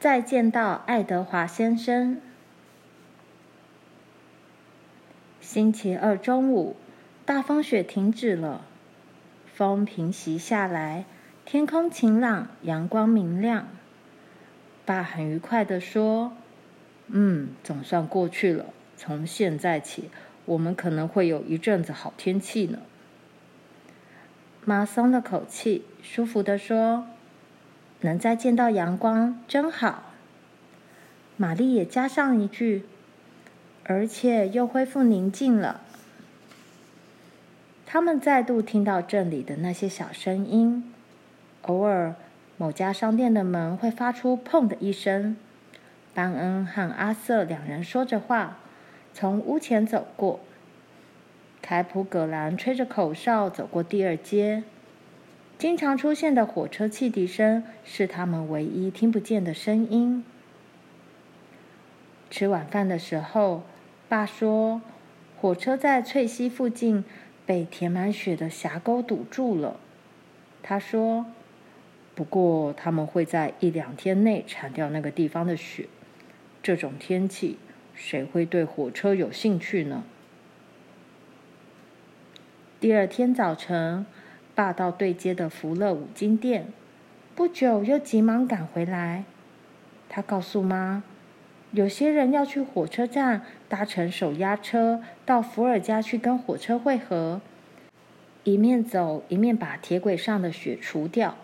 再见到爱德华先生。星期二中午，大风雪停止了，风平息下来，天空晴朗，阳光明亮。爸很愉快地说：“嗯，总算过去了。从现在起，我们可能会有一阵子好天气呢。”妈松了口气，舒服地说。能再见到阳光真好。玛丽也加上一句：“而且又恢复宁静了。”他们再度听到镇里的那些小声音，偶尔某家商店的门会发出“砰”的一声。班恩和阿瑟两人说着话，从屋前走过。凯普·葛兰吹着口哨走过第二街。经常出现的火车汽笛声是他们唯一听不见的声音。吃晚饭的时候，爸说，火车在翠溪附近被填满雪的峡沟堵住了。他说，不过他们会在一两天内铲掉那个地方的雪。这种天气，谁会对火车有兴趣呢？第二天早晨。霸道对街的福乐五金店，不久又急忙赶回来。他告诉妈，有些人要去火车站搭乘手压车到福尔家去跟火车会合，一面走一面把铁轨上的雪除掉。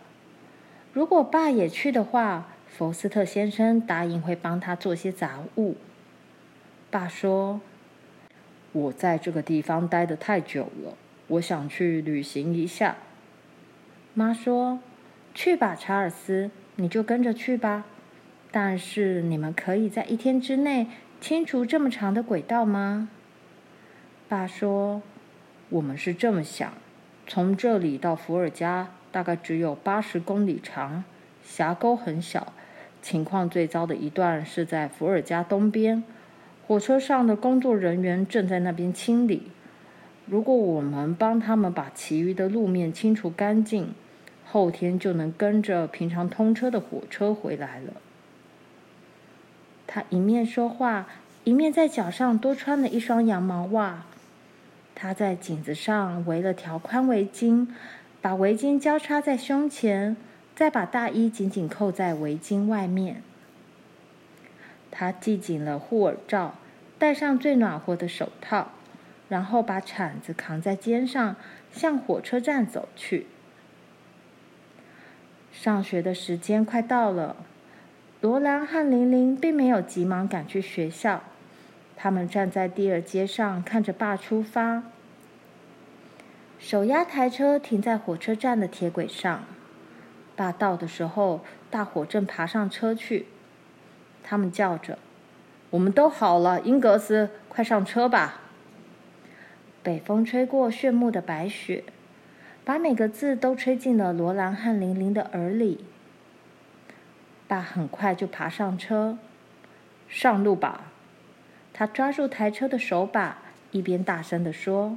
如果爸也去的话，福斯特先生答应会帮他做些杂物。爸说：“我在这个地方待得太久了。”我想去旅行一下。妈说：“去吧，查尔斯，你就跟着去吧。但是你们可以在一天之内清除这么长的轨道吗？”爸说：“我们是这么想，从这里到伏尔加大概只有八十公里长，峡沟很小。情况最糟的一段是在伏尔加东边，火车上的工作人员正在那边清理。”如果我们帮他们把其余的路面清除干净，后天就能跟着平常通车的火车回来了。他一面说话，一面在脚上多穿了一双羊毛袜。他在颈子上围了条宽围巾，把围巾交叉在胸前，再把大衣紧紧扣在围巾外面。他系紧了护耳罩，戴上最暖和的手套。然后把铲子扛在肩上，向火车站走去。上学的时间快到了，罗兰和玲玲并没有急忙赶去学校，他们站在第二街上看着爸出发。手压台车停在火车站的铁轨上，爸到的时候，大伙正爬上车去。他们叫着：“我们都好了，英格斯，快上车吧！”北风吹过炫目的白雪，把每个字都吹进了罗兰和玲玲的耳里。爸很快就爬上车，上路吧！他抓住台车的手把，一边大声地说：“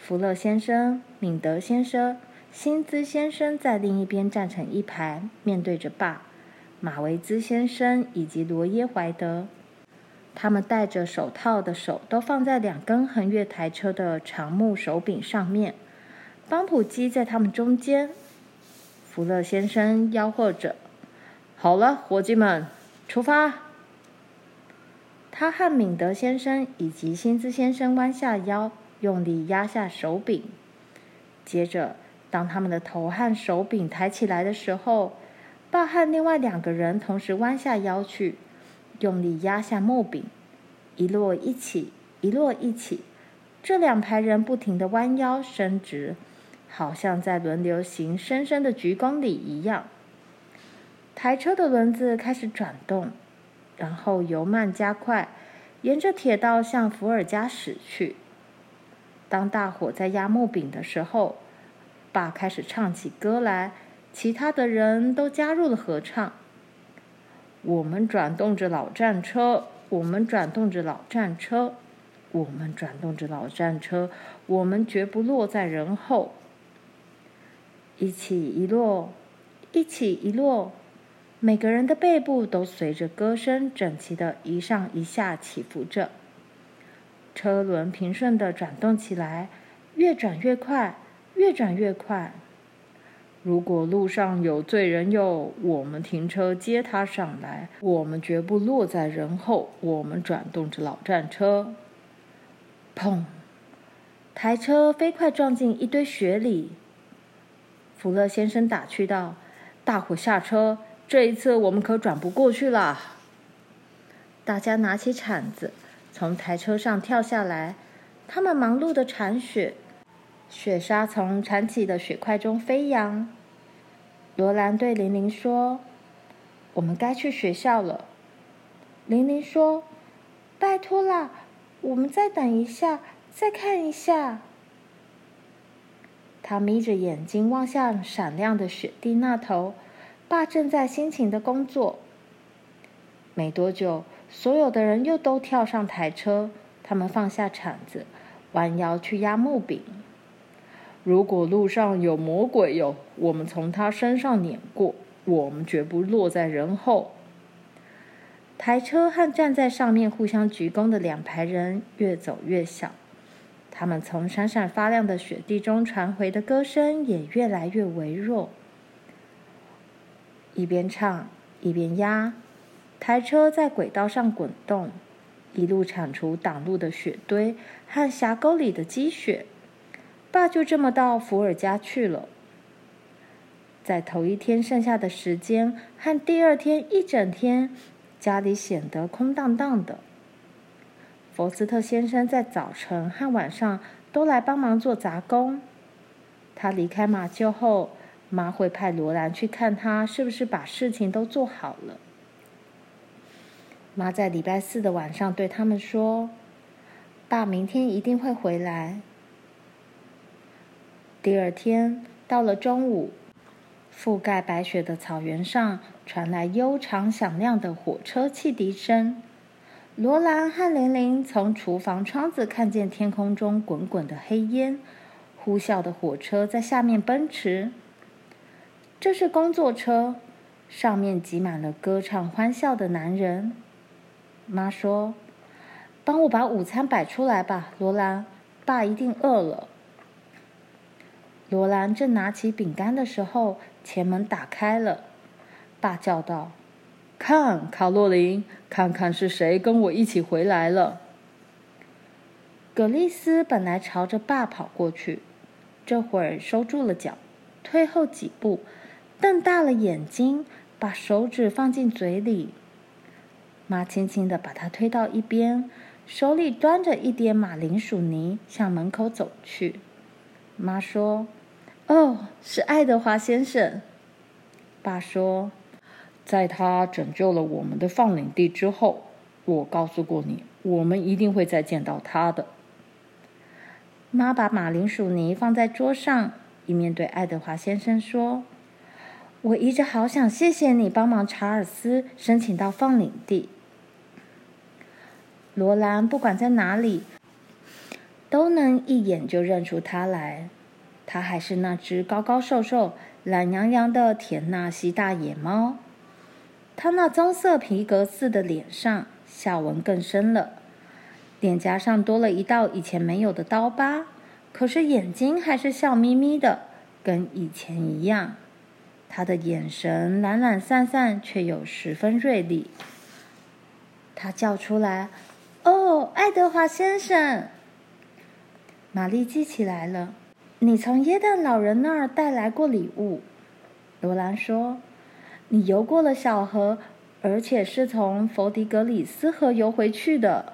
福勒先生、敏德先生、辛兹先生在另一边站成一排，面对着爸、马维兹先生以及罗耶怀德。”他们戴着手套的手都放在两根横越台车的长木手柄上面，帮浦机在他们中间。福勒先生吆喝着：“好了，伙计们，出发！”他和敏德先生以及辛兹先生弯下腰，用力压下手柄。接着，当他们的头和手柄抬起来的时候，爸和另外两个人同时弯下腰去。用力压下木柄，一落一起，一落一起。这两排人不停地弯腰伸直，好像在轮流行深深的鞠躬礼一样。台车的轮子开始转动，然后由慢加快，沿着铁道向伏尔加驶去。当大伙在压木柄的时候，爸开始唱起歌来，其他的人都加入了合唱。我们转动着老战车，我们转动着老战车，我们转动着老战车，我们绝不落在人后。一起一落，一起一落，每个人的背部都随着歌声整齐的一上一下起伏着。车轮平顺的转动起来，越转越快，越转越快。如果路上有罪人哟，我们停车接他上来，我们绝不落在人后。我们转动着老战车，砰！台车飞快撞进一堆雪里。福勒先生打趣道：“大伙下车，这一次我们可转不过去了。”大家拿起铲子，从台车上跳下来。他们忙碌的铲雪。雪沙从铲起的雪块中飞扬。罗兰对玲玲说：“我们该去学校了。”玲玲说：“拜托啦，我们再等一下，再看一下。”她眯着眼睛望向闪亮的雪地那头，爸正在辛勤的工作。没多久，所有的人又都跳上台车，他们放下铲子，弯腰去压木柄。如果路上有魔鬼哟，我们从他身上碾过，我们绝不落在人后。台车和站在上面互相鞠躬的两排人越走越小，他们从闪闪发亮的雪地中传回的歌声也越来越微弱。一边唱一边压，台车在轨道上滚动，一路铲除挡路的雪堆和峡沟里的积雪。爸就这么到福尔家去了。在头一天剩下的时间和第二天一整天，家里显得空荡荡的。佛斯特先生在早晨和晚上都来帮忙做杂工。他离开马厩后，妈会派罗兰去看他是不是把事情都做好了。妈在礼拜四的晚上对他们说：“爸明天一定会回来。”第二天到了中午，覆盖白雪的草原上传来悠长响亮的火车汽笛声。罗兰和玲玲从厨房窗子看见天空中滚滚的黑烟，呼啸的火车在下面奔驰。这是工作车，上面挤满了歌唱欢笑的男人。妈说：“帮我把午餐摆出来吧，罗兰，爸一定饿了。”罗兰正拿起饼干的时候，前门打开了。爸叫道：“看，卡洛琳，看看是谁跟我一起回来了。”葛丽丝本来朝着爸跑过去，这会儿收住了脚，退后几步，瞪大了眼睛，把手指放进嘴里。妈轻轻地把他推到一边，手里端着一碟马铃薯泥，向门口走去。妈说。哦，是爱德华先生。爸说，在他拯救了我们的放领地之后，我告诉过你，我们一定会再见到他的。妈把马铃薯泥放在桌上，一面对爱德华先生说：“我一直好想谢谢你帮忙查尔斯申请到放领地。罗兰不管在哪里，都能一眼就认出他来。”它还是那只高高瘦瘦、懒洋洋的田纳西大野猫。它那棕色皮革似的脸上笑纹更深了，脸颊上多了一道以前没有的刀疤，可是眼睛还是笑眯眯的，跟以前一样。他的眼神懒懒散散，却又十分锐利。他叫出来：“哦，爱德华先生！”玛丽记起来了。你从耶诞老人那儿带来过礼物，罗兰说：“你游过了小河，而且是从佛迪格里斯河游回去的。”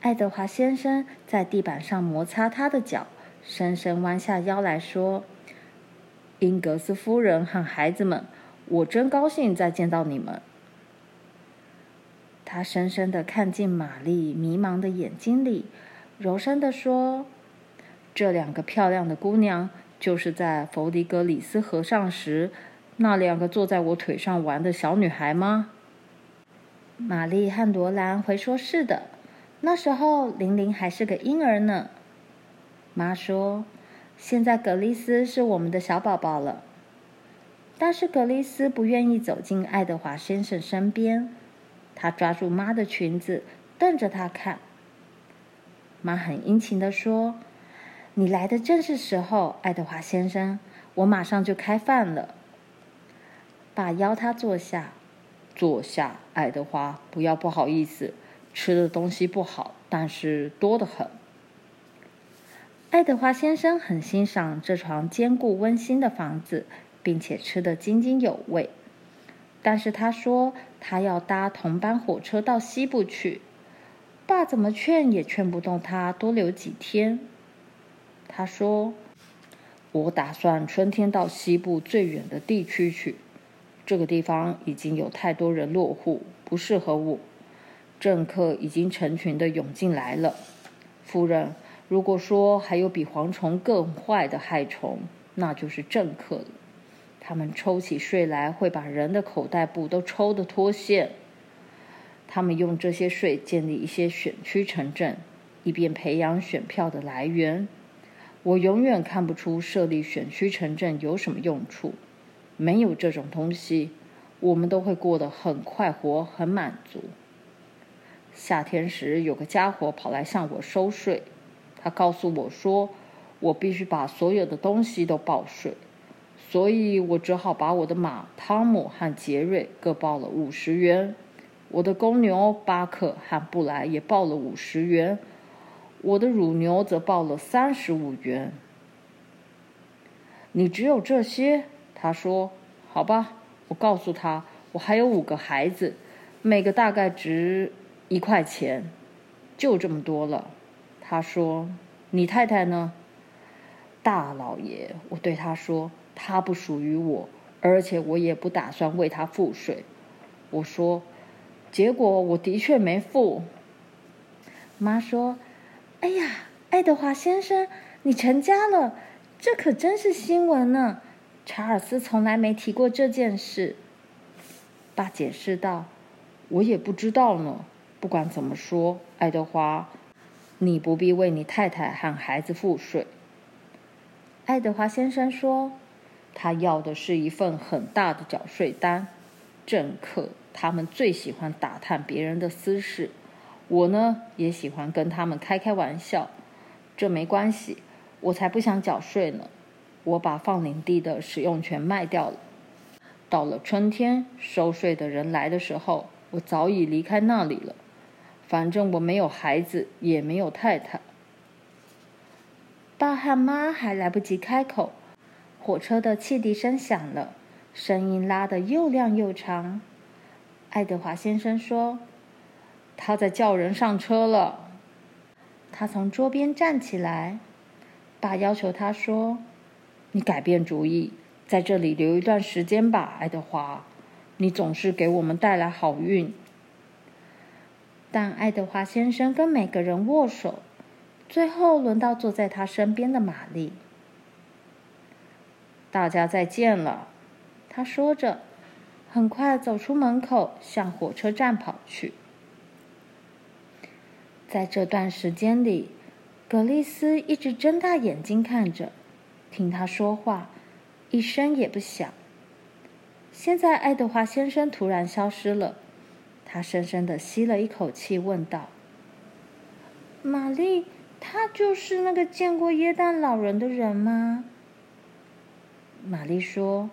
爱德华先生在地板上摩擦他的脚，深深弯下腰来说：“英格斯夫人和孩子们，我真高兴再见到你们。”他深深地看进玛丽迷茫的眼睛里，柔声地说。这两个漂亮的姑娘，就是在弗迪格里斯河上时，那两个坐在我腿上玩的小女孩吗？玛丽和罗兰回说：“是的。”那时候玲玲还是个婴儿呢。妈说：“现在格丽斯是我们的小宝宝了。”但是格丽斯不愿意走进爱德华先生身边。她抓住妈的裙子，瞪着她看。妈很殷勤地说：“你来的正是时候，爱德华先生，我马上就开饭了。”爸邀他坐下，坐下，爱德华，不要不好意思，吃的东西不好，但是多得很。爱德华先生很欣赏这幢坚固温馨的房子，并且吃得津津有味。但是他说他要搭同班火车到西部去，爸怎么劝也劝不动他多留几天。他说：“我打算春天到西部最远的地区去。”这个地方已经有太多人落户，不适合我。政客已经成群的涌进来了。夫人，如果说还有比蝗虫更坏的害虫，那就是政客了。他们抽起税来会把人的口袋布都抽得脱线。他们用这些税建立一些选区城镇，以便培养选票的来源。我永远看不出设立选区城镇有什么用处。没有这种东西，我们都会过得很快活、很满足。夏天时，有个家伙跑来向我收税，他告诉我说，我必须把所有的东西都报税，所以我只好把我的马汤姆和杰瑞各报了五十元，我的公牛巴克和布莱也报了五十元，我的乳牛则报了三十五元。你只有这些？他说：“好吧，我告诉他，我还有五个孩子，每个大概值一块钱，就这么多了。”他说：“你太太呢？”大老爷，我对他说：“她不属于我，而且我也不打算为她付税。”我说：“结果我的确没付。”妈说：“哎呀，爱德华先生，你成家了，这可真是新闻呢。”查尔斯从来没提过这件事。爸解释道：“我也不知道呢。不管怎么说，爱德华，你不必为你太太和孩子付税。”爱德华先生说：“他要的是一份很大的缴税单。政客他们最喜欢打探别人的私事，我呢也喜欢跟他们开开玩笑。这没关系，我才不想缴税呢。”我把放领地的使用权卖掉了。到了春天，收税的人来的时候，我早已离开那里了。反正我没有孩子，也没有太太。爸和妈还来不及开口，火车的汽笛声响了，声音拉得又亮又长。爱德华先生说：“他在叫人上车了。”他从桌边站起来，爸要求他说。你改变主意，在这里留一段时间吧，爱德华。你总是给我们带来好运。但爱德华先生跟每个人握手，最后轮到坐在他身边的玛丽。大家再见了，他说着，很快走出门口，向火车站跑去。在这段时间里，葛丽丝一直睁大眼睛看着。听他说话，一声也不响。现在，爱德华先生突然消失了。他深深地吸了一口气，问道：“玛丽，他就是那个见过耶诞老人的人吗？”玛丽说：“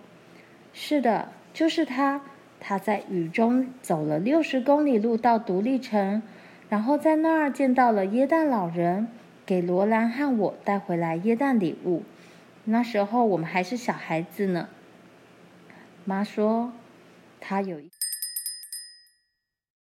是的，就是他。他在雨中走了六十公里路到独立城，然后在那儿见到了耶诞老人，给罗兰和我带回来耶诞礼物。”那时候我们还是小孩子呢。妈说，他有一。